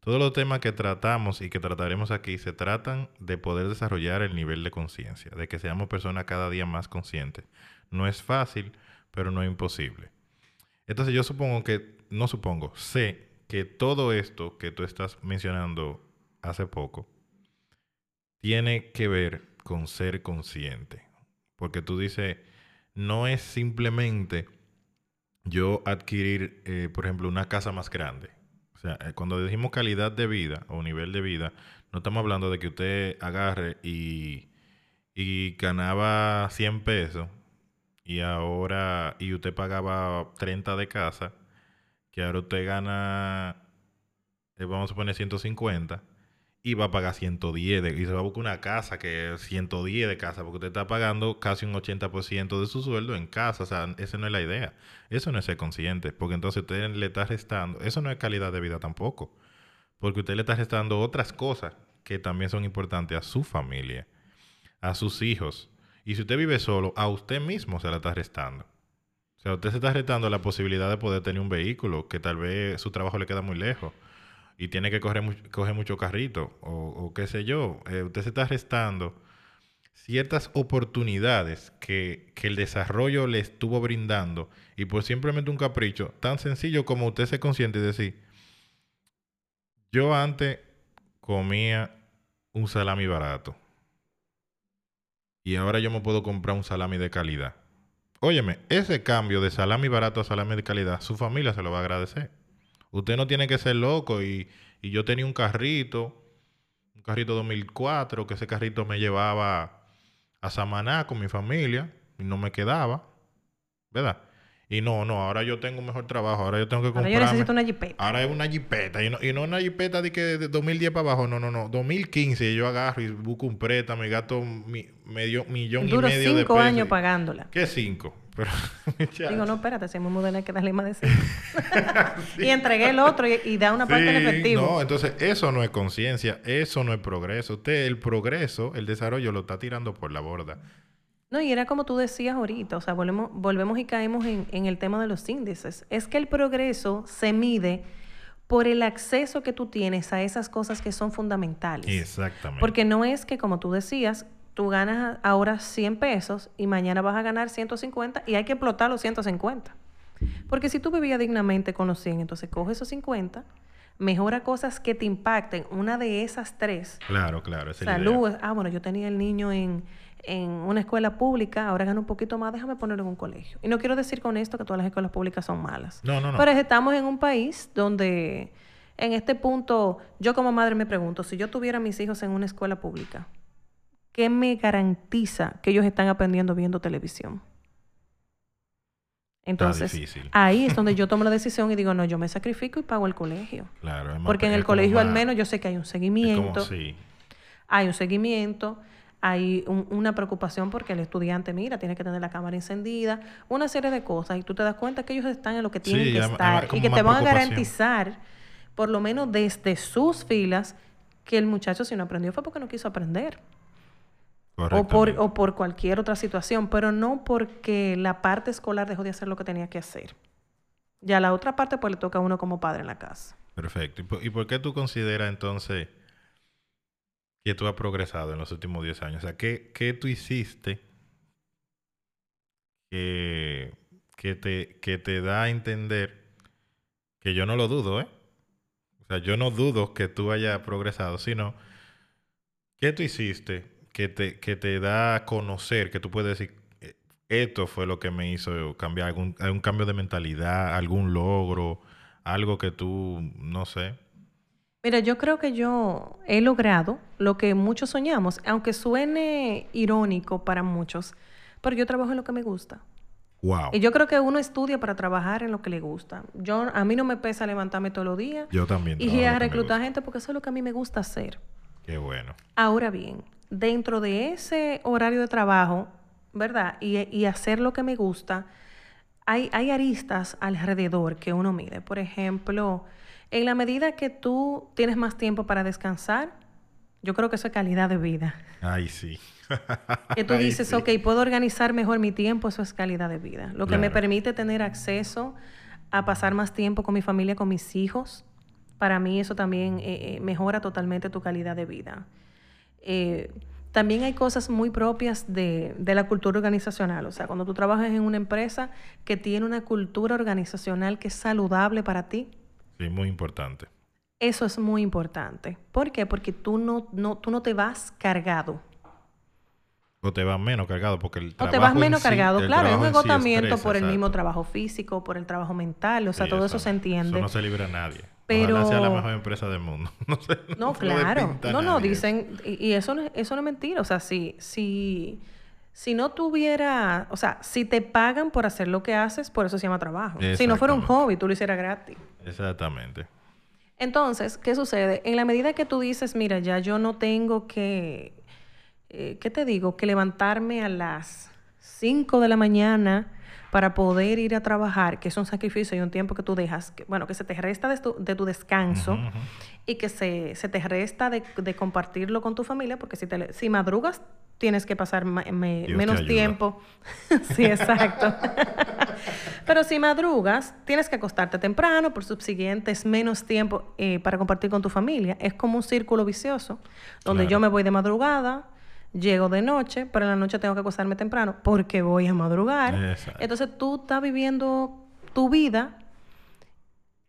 Speaker 1: todos los temas que tratamos y que trataremos aquí se tratan de poder desarrollar el nivel de conciencia, de que seamos personas cada día más conscientes. No es fácil, pero no es imposible. Entonces yo supongo que, no supongo, sé que todo esto que tú estás mencionando hace poco tiene que ver con ser consciente. Porque tú dices, no es simplemente yo adquirir, eh, por ejemplo, una casa más grande. O sea, eh, cuando decimos calidad de vida o nivel de vida, no estamos hablando de que usted agarre y, y ganaba 100 pesos y ahora, y usted pagaba 30 de casa, que ahora usted gana, eh, vamos a poner 150 y va a pagar 110 de, y se va a buscar una casa que es 110 de casa, porque usted está pagando casi un 80% de su sueldo en casa, o sea, esa no es la idea. Eso no es ser consciente, porque entonces usted le está restando, eso no es calidad de vida tampoco, porque usted le está restando otras cosas que también son importantes a su familia, a sus hijos. Y si usted vive solo, a usted mismo se la está restando. O sea, usted se está restando la posibilidad de poder tener un vehículo que tal vez su trabajo le queda muy lejos y tiene que coger, mu- coger mucho carrito o, o qué sé yo. Eh, usted se está restando ciertas oportunidades que, que el desarrollo le estuvo brindando y por simplemente un capricho tan sencillo como usted se consciente y decir, yo antes comía un salami barato y ahora yo me puedo comprar un salami de calidad. Óyeme, ese cambio de salami barato a salami de calidad, su familia se lo va a agradecer. Usted no tiene que ser loco y, y yo tenía un carrito, un carrito 2004, que ese carrito me llevaba a Samaná con mi familia y no me quedaba, ¿verdad? Y no, no, ahora yo tengo un mejor trabajo, ahora yo tengo que comprar.
Speaker 2: Ahora yo necesito una jipeta.
Speaker 1: Ahora es una jipeta. Y no, y no una jipeta de que de 2010 para abajo. No, no, no. 2015 yo agarro y busco un préstamo y gasto mi, medio millón
Speaker 2: Duro
Speaker 1: y medio de
Speaker 2: cinco
Speaker 1: pesos.
Speaker 2: años pagándola.
Speaker 1: ¿Qué cinco? Pero,
Speaker 2: Digo, no, espérate, si me mudé hay que darle más de cinco. Y entregué el otro y, y da una parte en efectivo.
Speaker 1: No, entonces eso no es conciencia, eso no es progreso. Usted, el progreso, el desarrollo lo está tirando por la borda.
Speaker 2: No, y era como tú decías ahorita, o sea, volvemos, volvemos y caemos en, en el tema de los índices. Es que el progreso se mide por el acceso que tú tienes a esas cosas que son fundamentales.
Speaker 1: Exactamente.
Speaker 2: Porque no es que, como tú decías, tú ganas ahora 100 pesos y mañana vas a ganar 150 y hay que explotar los 150. Porque si tú vivías dignamente con los 100, entonces coge esos 50, mejora cosas que te impacten. Una de esas tres,
Speaker 1: Claro, claro. esa es la idea.
Speaker 2: salud. Ah, bueno, yo tenía el niño en, en una escuela pública, ahora gano un poquito más, déjame ponerlo en un colegio. Y no quiero decir con esto que todas las escuelas públicas son malas.
Speaker 1: No, no, no.
Speaker 2: Pero estamos en un país donde en este punto, yo como madre me pregunto, si yo tuviera a mis hijos en una escuela pública, ¿qué me garantiza que ellos están aprendiendo viendo televisión? Entonces, ahí es donde yo tomo la decisión y digo, no, yo me sacrifico y pago el colegio.
Speaker 1: Claro,
Speaker 2: Porque en el colegio al menos yo sé que hay un seguimiento,
Speaker 1: como, sí.
Speaker 2: hay un seguimiento, hay un- una preocupación porque el estudiante, mira, tiene que tener la cámara encendida, una serie de cosas y tú te das cuenta que ellos están en lo que
Speaker 1: Sí,
Speaker 2: tienen que estar y que te van a garantizar, por lo menos desde sus filas, que el muchacho si no aprendió fue porque no quiso aprender. O por, o por cualquier otra situación, pero no porque la parte escolar dejó de hacer lo que tenía que hacer. Ya la otra parte pues le toca a uno como padre en la casa.
Speaker 1: Perfecto. ¿Y por, y por qué tú consideras entonces que tú has progresado en los últimos 10 años? O sea, ¿qué, qué tú hiciste que, que, te, que te da a entender que yo no lo dudo, ¿eh? O sea, yo no dudo que tú hayas progresado, sino ¿qué tú hiciste que te, que te da a conocer, que tú puedes decir, "Eh, esto fue lo que me hizo cambiar algún, algún cambio de mentalidad, algún logro, algo que tú, no sé.
Speaker 2: Mira, yo creo que yo he logrado lo que muchos soñamos, aunque suene irónico para muchos, pero yo trabajo en lo que me gusta.
Speaker 1: Wow.
Speaker 2: Y yo creo que uno estudia para trabajar en lo que le gusta. Yo, a mí no me pesa levantarme todos los días
Speaker 1: Yo también.
Speaker 2: y a reclutar gente porque eso es lo que a mí me gusta hacer.
Speaker 1: Qué bueno.
Speaker 2: Ahora bien, dentro de ese horario de trabajo, ¿verdad? Y, y hacer lo que me gusta, hay, hay aristas alrededor que uno mide. Por ejemplo, en la medida que tú tienes más tiempo para descansar, yo creo que eso es calidad de vida.
Speaker 1: Ay, sí.
Speaker 2: Que tú dices,
Speaker 1: sí.
Speaker 2: ok, puedo organizar mejor mi tiempo, eso es calidad de vida. Lo que me permite tener acceso a pasar más tiempo con mi familia, con mis hijos. Para mí eso también eh, eh, mejora totalmente tu calidad de vida. Eh, también hay cosas muy propias de, de la cultura organizacional. O sea, cuando tú trabajas en una empresa que tiene una cultura organizacional que es saludable para ti,
Speaker 1: Sí, muy importante.
Speaker 2: eso es muy importante. ¿Por qué? Porque tú no, no, tú no te vas cargado.
Speaker 1: O te vas menos cargado porque el
Speaker 2: O
Speaker 1: trabajo
Speaker 2: te vas
Speaker 1: en
Speaker 2: menos
Speaker 1: sí-
Speaker 2: cargado, claro, es un
Speaker 1: sí
Speaker 2: agotamiento
Speaker 1: estresa,
Speaker 2: por el mismo trabajo físico, por el trabajo mental, o sea,
Speaker 1: Sí,
Speaker 2: todo eso se entiende.
Speaker 1: Eso no se libra a nadie.
Speaker 2: Pero-
Speaker 1: Ojalá sea la mejor empresa del mundo. No, sé,
Speaker 2: No,
Speaker 1: se lo
Speaker 2: claro. No, no, dicen, y, y eso, no, es- eso no es mentira. O sea, si, si, si no tuviera, o sea, si te pagan por hacer lo que haces, por eso se llama trabajo. Si no fuera un hobby, tú lo hicieras gratis.
Speaker 1: Exactamente.
Speaker 2: Entonces, ¿qué sucede? En la medida que tú dices, mira, ya yo no tengo que, eh, ¿qué te digo? Que levantarme a las 5 de la mañana para poder ir a trabajar, que es un sacrificio y un tiempo que tú dejas, que, bueno, que se te resta de tu, de tu descanso y que se, se te resta de, de compartirlo con tu familia, porque si, te, si madrugas tienes que pasar me-
Speaker 1: Dios
Speaker 2: menos tiempo. sí, exacto. Pero si madrugas, tienes que acostarte temprano, por subsiguiente es menos tiempo eh, para compartir con tu familia. Es como un círculo vicioso, donde
Speaker 1: Claro.
Speaker 2: yo me voy de madrugada, llego de noche, pero en la noche tengo que acostarme temprano porque voy a madrugar.
Speaker 1: Exacto.
Speaker 2: Entonces tú estás viviendo tu vida.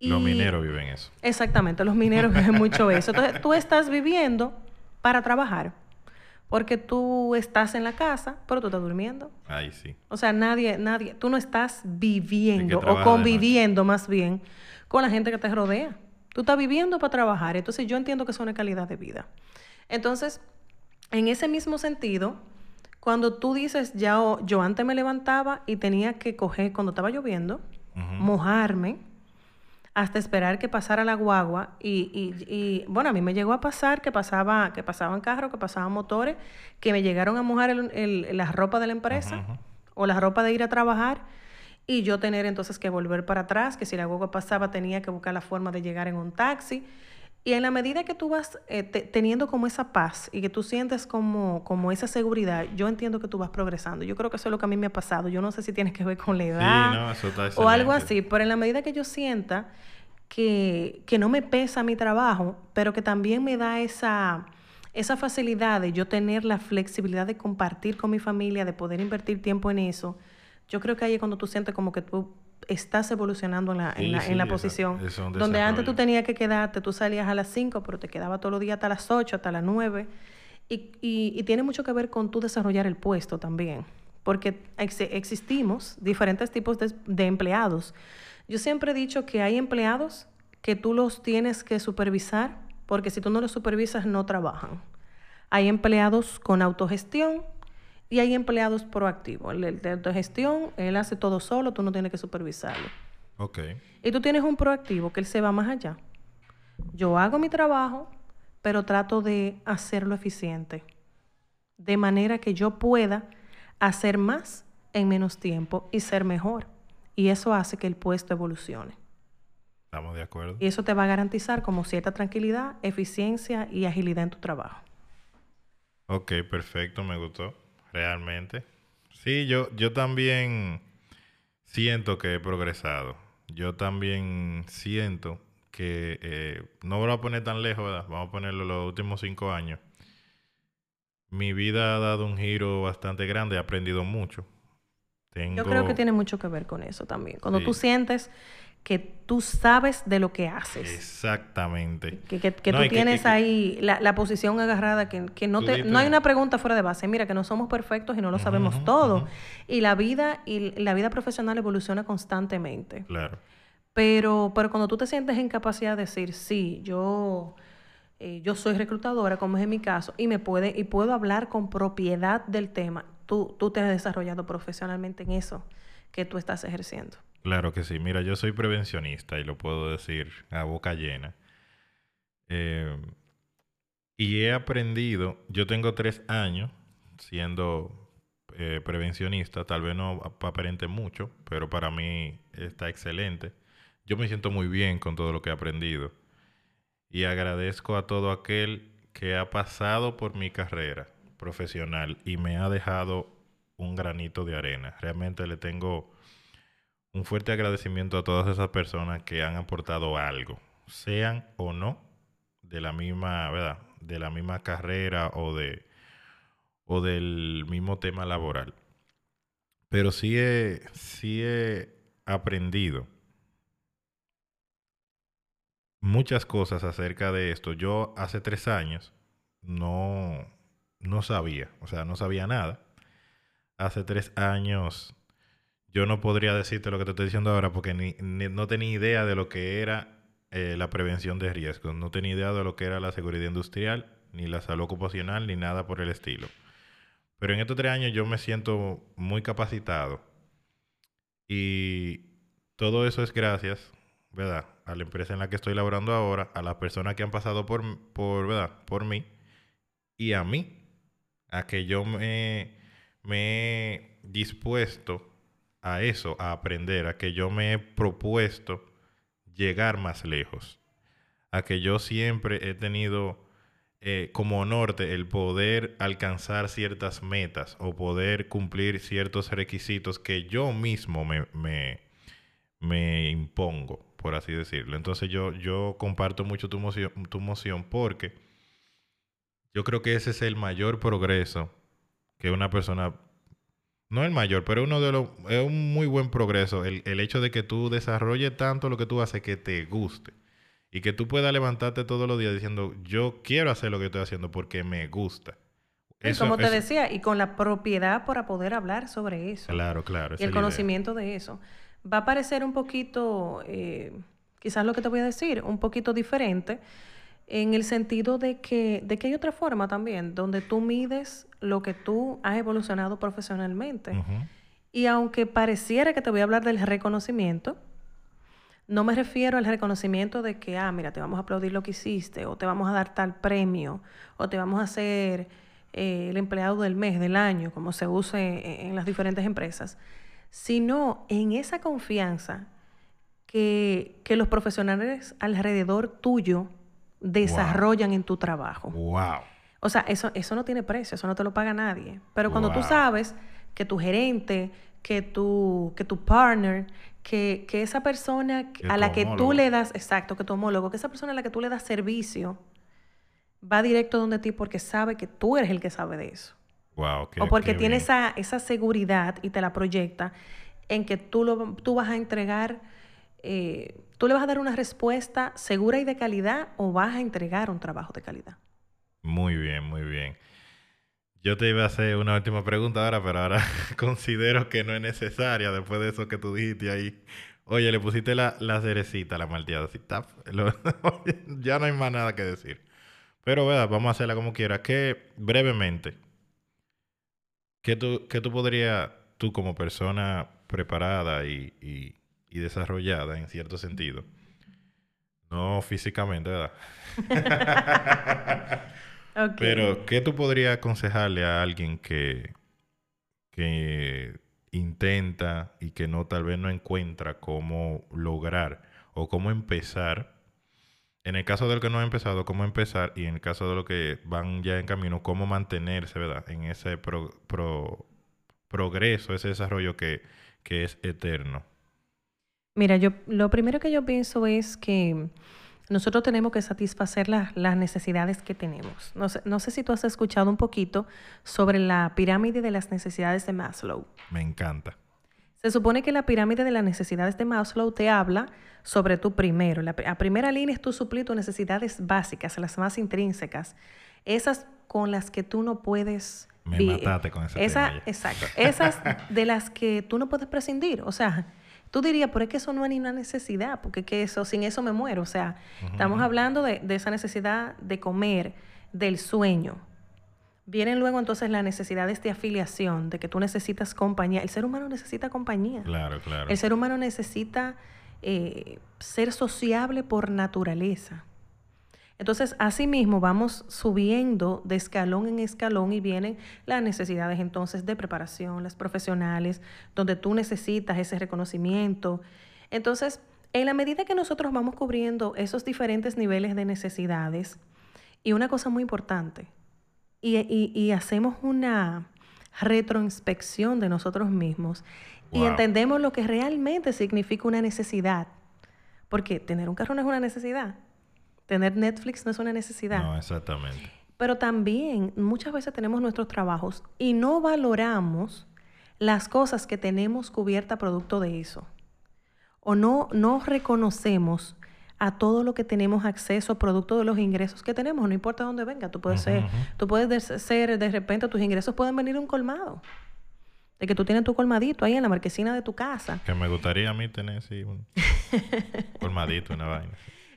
Speaker 1: Los mineros viven eso.
Speaker 2: Exactamente, los mineros viven mucho eso. Entonces tú estás viviendo para trabajar. Porque tú estás en la casa, pero tú estás durmiendo.
Speaker 1: Ahí sí.
Speaker 2: O sea, nadie, nadie, tú no estás viviendo o conviviendo más bien con la gente que te rodea. Tú estás viviendo para trabajar. Entonces yo entiendo que es una calidad de vida. Entonces, en ese mismo sentido, cuando tú dices, ya o- yo antes me levantaba y tenía que coger, cuando estaba lloviendo, mojarme hasta esperar que pasara la guagua y, y- y, bueno, a mí me llegó a pasar que pasaba que pasaban carros, que pasaban motores, que me llegaron a mojar el- el- la ropa de la empresa o la ropa de ir a trabajar y yo tener entonces que volver para atrás, que si la guagua pasaba tenía que buscar la forma de llegar en un taxi. Y en la medida que tú vas eh, te- teniendo como esa paz y que tú sientes como, como esa seguridad, yo entiendo que tú vas progresando. Yo creo que eso es lo que a mí me ha pasado. Yo no sé si tiene que ver con la edad
Speaker 1: Sí, no, eso está
Speaker 2: o algo así, pero en la medida que yo sienta que, que no me pesa mi trabajo, pero que también me da esa, esa facilidad de yo tener la flexibilidad de compartir con mi familia, de poder invertir tiempo en eso, yo creo que ahí es cuando tú sientes como que tú estás evolucionando en la, en la,
Speaker 1: sí,
Speaker 2: en la posición.
Speaker 1: es
Speaker 2: donde antes tú tenías que quedarte, tú salías a las 5, pero te quedaba todos los días hasta las 8, hasta las 9. Y, y- y tiene mucho que ver con tú desarrollar el puesto también. Porque ex- existimos diferentes tipos de, de empleados. Yo siempre he dicho que hay empleados que tú los tienes que supervisar, porque si tú no los supervisas no trabajan. Hay empleados con autogestión y hay empleados proactivos. El, el de autogestión, él hace todo solo, tú no tienes que supervisarlo.
Speaker 1: Ok.
Speaker 2: Y tú tienes un proactivo que él se va más allá. Yo hago mi trabajo, pero trato de hacerlo eficiente. De manera que yo pueda hacer más en menos tiempo y ser mejor. Y eso hace que el puesto evolucione.
Speaker 1: Estamos de acuerdo.
Speaker 2: Y eso te va a garantizar como cierta tranquilidad, eficiencia y agilidad en tu trabajo.
Speaker 1: Ok, perfecto, me gustó. Realmente. Sí, yo, yo también siento que he progresado. Yo también siento que eh, no voy a poner tan lejos, ¿verdad? Vamos a ponerlo los últimos cinco años. Mi vida ha dado un giro bastante grande, he aprendido mucho. Tengo...
Speaker 2: Yo creo que tiene mucho que ver con eso también. Cuando
Speaker 1: Sí.
Speaker 2: tú sientes que tú sabes de lo que haces.
Speaker 1: Exactamente.
Speaker 2: Que, que- que
Speaker 1: No,
Speaker 2: tú tienes
Speaker 1: que-
Speaker 2: ahí la, la posición agarrada, que, que no, te, no hay una pregunta fuera de base. Mira, que no somos perfectos y no lo sabemos todo. Y la vida y la vida profesional evoluciona constantemente.
Speaker 1: Claro.
Speaker 2: Pero, pero cuando tú te sientes en capacidad de decir, sí, yo, eh, yo soy reclutadora, como es en mi caso, y me puede, y puedo hablar con propiedad del tema, tú, tú te has desarrollado profesionalmente en eso que tú estás ejerciendo.
Speaker 1: Claro que sí. Mira, yo soy prevencionista y lo puedo decir a boca llena. Eh, y he aprendido, yo tengo tres años siendo eh, prevencionista, tal vez no ap- aparente mucho, pero para mí está excelente. Yo me siento muy bien con todo lo que he aprendido y agradezco a todo aquel que ha pasado por mi carrera profesional y me ha dejado un granito de arena. Realmente le tengo un fuerte agradecimiento a todas esas personas que han aportado algo, sean o no de la misma, ¿verdad? De la misma carrera o de o del mismo tema laboral. Pero sí he, sí he aprendido muchas cosas acerca de esto. Yo hace tres años no, no sabía, o sea, no sabía nada. Hace tres años yo no podría decirte lo que te estoy diciendo ahora porque ni, no tenía idea de lo que era eh, la prevención de riesgos, no tenía idea de lo que era la seguridad industrial, ni la salud ocupacional, ni nada por el estilo. Pero en estos tres años yo me siento muy capacitado y todo eso es gracias, ¿verdad? A la empresa en la que estoy laborando ahora, a las personas que han pasado por, por, ¿verdad? por mí y a mí, a que yo me, me he dispuesto a eso, a aprender, a que yo me he propuesto llegar más lejos, a que yo siempre he tenido eh, como norte el poder alcanzar ciertas metas o poder cumplir ciertos requisitos que yo mismo me, me, me impongo, por así decirlo. Entonces yo, yo comparto mucho tu moción, tu porque yo creo que ese es el mayor progreso que una persona, no el mayor, pero uno de los, es un muy buen progreso, el, el hecho de que tú desarrolles tanto lo que tú haces que te guste. Y que tú puedas levantarte todos los días diciendo, yo quiero hacer lo que estoy haciendo porque me gusta.
Speaker 2: Y
Speaker 1: Eso-
Speaker 2: como te
Speaker 1: eso-
Speaker 2: decía, y con la propiedad para poder hablar sobre eso.
Speaker 1: Claro, claro.
Speaker 2: y el
Speaker 1: idea.
Speaker 2: conocimiento de eso. Va a parecer un poquito, eh, quizás lo que te voy a decir, un poquito diferente, en el sentido de que, de que hay otra forma también, donde tú mides lo que tú has evolucionado profesionalmente. Y aunque pareciera que te voy a hablar del reconocimiento, no me refiero al reconocimiento de que, ah, mira, te vamos a aplaudir lo que hiciste, o te vamos a dar tal premio, o te vamos a hacer eh, el empleado del mes, del año, como se use en, en las diferentes empresas, sino en esa confianza que, que los profesionales alrededor tuyo desarrollan en tu trabajo.
Speaker 1: Wow.
Speaker 2: O sea, eso, eso no tiene precio, eso no te lo paga nadie. Pero cuando tú sabes que tu gerente, que tu, que tu partner, que, que esa persona
Speaker 1: Que
Speaker 2: a la que tú le das, exacto, que tu homólogo, que esa persona a la que tú le das servicio, va directo donde ti porque sabe que tú eres el que sabe de eso.
Speaker 1: Wow. qué-
Speaker 2: o porque tiene
Speaker 1: bien.
Speaker 2: esa, esa seguridad y te la proyecta en que tú, lo, tú vas a entregar, eh, tú le vas a dar una respuesta segura y de calidad o vas a entregar un trabajo de calidad.
Speaker 1: Muy bien, muy bien. Yo te iba a hacer una última pregunta ahora, pero ahora considero que no es necesaria después de eso que tú dijiste ahí. Oye, le pusiste la, la cerecita la malteada. así, tap, lo- ya no hay más nada que decir. Pero, ¿verdad? Vamos a hacerla como quieras. Que, brevemente, ¿qué tú, tú podrías, tú como persona preparada y- y desarrollada en cierto sentido, no físicamente, ¿verdad? Pero, ¿qué tú podrías aconsejarle a alguien que, que intenta y que no tal vez no encuentra cómo lograr o cómo empezar? En el caso del que no ha empezado, cómo empezar y en el caso de los que van ya en camino, cómo mantenerse, ¿verdad? En ese pro- pro- progreso, ese desarrollo que, que es eterno.
Speaker 2: Mira, yo lo primero que yo pienso es que nosotros tenemos que satisfacer la- las necesidades que tenemos. No sé, no sé si tú has escuchado un poquito sobre la pirámide de las necesidades de Maslow.
Speaker 1: Me encanta.
Speaker 2: Se supone que la pirámide de las necesidades de Maslow te habla sobre tu primero. La, la primera línea es tú suplir tus necesidades básicas, las más intrínsecas, esas con las que tú no puedes...
Speaker 1: Me mataste con
Speaker 2: esa,
Speaker 1: ya.
Speaker 2: Exacto. Esas de las que tú no puedes prescindir. O sea, tú dirías, pero es que eso no es ni una necesidad, porque que eso, sin eso me muero. O sea, estamos hablando de, de esa necesidad de comer, del sueño. Vienen luego entonces las necesidades de afiliación, de que tú necesitas compañía. El ser humano necesita compañía.
Speaker 1: Claro, claro.
Speaker 2: El ser humano necesita eh, ser sociable por naturaleza. Entonces, asimismo, vamos subiendo de escalón en escalón y vienen las necesidades entonces de preparación, las profesionales, donde tú necesitas ese reconocimiento. Entonces, en la medida que nosotros vamos cubriendo esos diferentes niveles de necesidades, y una cosa muy importante, y, y- y hacemos una retroinspección de nosotros mismos y entendemos lo que realmente significa una necesidad. Porque tener un carro no es una necesidad. Tener Netflix no es una necesidad.
Speaker 1: No, exactamente.
Speaker 2: Pero también muchas veces tenemos nuestros trabajos y no valoramos las cosas que tenemos cubierta producto de eso. O no, no reconocemos a todo lo que tenemos acceso producto de los ingresos que tenemos, no importa dónde venga. Tú puedes ser, tú puedes de- ser, de repente, tus ingresos pueden venir de un colmado. De que tú tienes tu colmadito ahí en la marquesina de tu casa.
Speaker 1: Que me gustaría a mí tener así un colmadito, una vaina.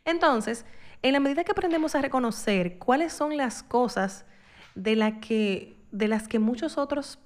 Speaker 2: Entonces, en la medida que aprendemos a reconocer cuáles son las cosas de, la que, de las que muchos otros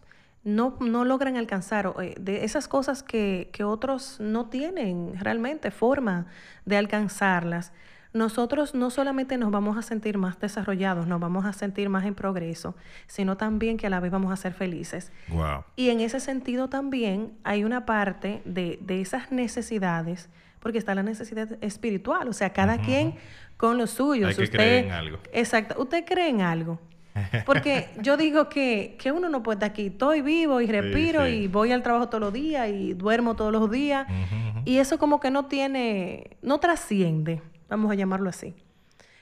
Speaker 2: no, no logran alcanzar, eh, de esas cosas que, que otros no tienen realmente forma de alcanzarlas, nosotros no solamente nos vamos a sentir más desarrollados, nos vamos a sentir más en progreso, sino también que a la vez vamos a ser felices.
Speaker 1: Wow.
Speaker 2: Y en ese sentido también hay una parte de, de esas necesidades, porque está la necesidad espiritual, o sea, cada quien con lo suyo.
Speaker 1: Hay creer en algo.
Speaker 2: Exacto, usted cree en algo. Porque yo digo que, que uno no puede estar aquí, estoy vivo y respiro
Speaker 1: sí.
Speaker 2: y voy al trabajo todos los días y duermo todos los días. Y eso como que no tiene, no trasciende, vamos a llamarlo así.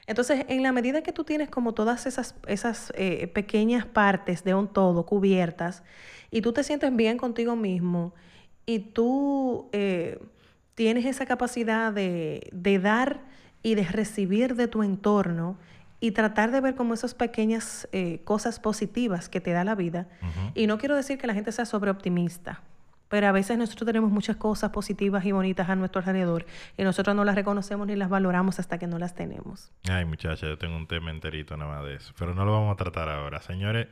Speaker 2: Entonces, en la medida que tú tienes como todas esas, esas eh, pequeñas partes de un todo cubiertas y tú te sientes bien contigo mismo y tú eh, tienes esa capacidad de, de dar y de recibir de tu entorno y tratar de ver como esas pequeñas eh, cosas positivas que te da la vida. Y no quiero decir que la gente sea sobreoptimista, pero a veces nosotros tenemos muchas cosas positivas y bonitas a nuestro alrededor y nosotros no las reconocemos ni las valoramos hasta que no las tenemos.
Speaker 1: Ay, muchacha, yo tengo un tema enterito nada más de eso, pero no lo vamos a tratar ahora. Señores,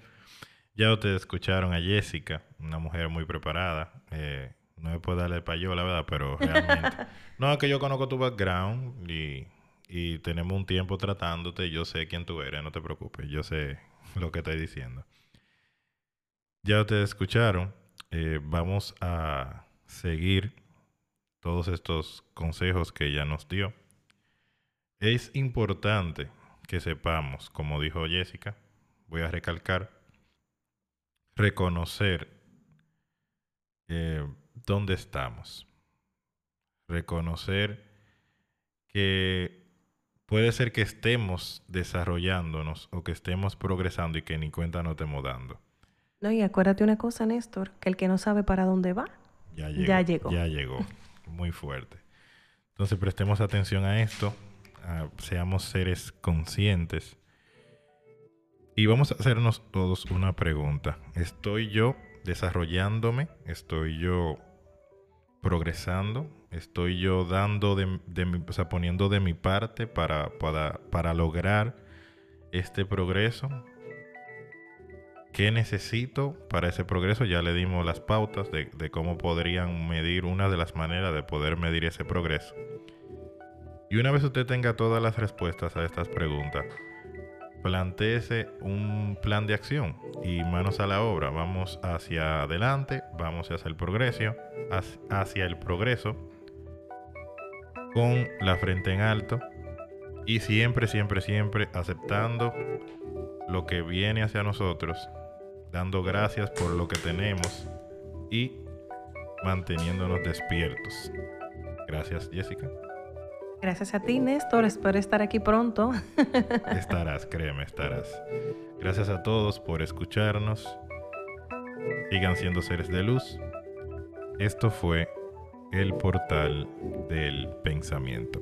Speaker 1: ya ustedes escucharon a Jessica, una mujer muy preparada. Eh, no me puedo darle payo, la verdad, pero realmente. no, es que yo conozco tu background y, y tenemos un tiempo tratándote. Yo sé quién tú eres, no te preocupes. Yo sé lo que estoy diciendo. Ya ustedes escucharon. Eh, vamos a seguir todos estos consejos que ella nos dio. Es importante que sepamos, como dijo Jessica, voy a recalcar, reconocer eh, dónde estamos. Reconocer que puede ser que estemos desarrollándonos o que estemos progresando y que ni cuenta no estemos dando.
Speaker 2: No, y acuérdate una cosa, Néstor, que el que no sabe para dónde va,
Speaker 1: ya llegó. Ya llegó. Muy fuerte. Entonces prestemos atención a esto, seamos seres conscientes. Y vamos a hacernos todos una pregunta. ¿Estoy yo desarrollándome? ¿Estoy yo progresando? ¿Estoy yo dando de, mi, o sea, poniendo de mi parte para, para, para lograr este progreso? ¿Qué necesito para ese progreso? Ya le dimos las pautas de, de, cómo podrían medir una de las maneras de poder medir ese progreso. Y una vez usted tenga todas las respuestas a estas preguntas, planteese un plan de acción y manos a la obra. Vamos hacia adelante, vamos hacia el progreso, hacia el progreso con la frente en alto y siempre, siempre, siempre aceptando lo que viene hacia nosotros, dando gracias por lo que tenemos y manteniéndonos despiertos. Gracias, Jessica.
Speaker 2: Gracias a ti, Néstor. Espero estar aquí pronto.
Speaker 1: estarás, créeme, estarás. Gracias a todos por escucharnos. Sigan siendo seres de luz. Esto fue el portal del pensamiento.